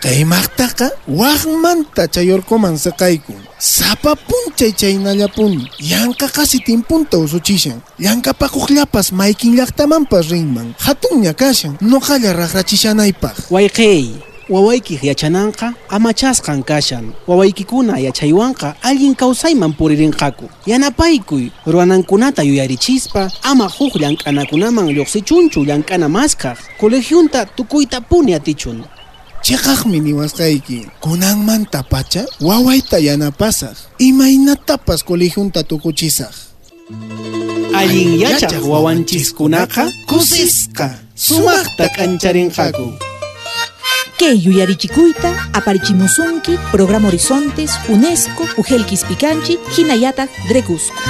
Kaymaqtaqa waqmanta chayorkoman saqaykun. Sapa punchay chaynallapuni. Yanka qasi timpunta usuchishan. Llank'apakuqllapas maykin llaqtamanpas rinman. Hatun kashan. Nuqalla raqrachishanaypaq. Wayqey, wawayki yachananqa amachasqan kashan. Wawaykikuna yachaywanqa alguien kawsayman puririnqaku. Yanapaykuy, ruwanankunata yuyarichispa, ama huk llank'anakunaman lluqsichunchu llank'ana maskaq. Colegiunta tukuyta puni atichun. Chiqaqmi niwasqayki. Kunanmanta pacha wawayta yanapasaq. Imaynatapas colegiunta tukuchisaq. Allin yachaq wawanchiskunaqa kusisqa, sumaqta k'ancharinqaku. Kay yuyarichikuyta aparichimusunki Programa Horizontes, UNESCO, Ujelkis Picanchi, Hinayataq Drecusco.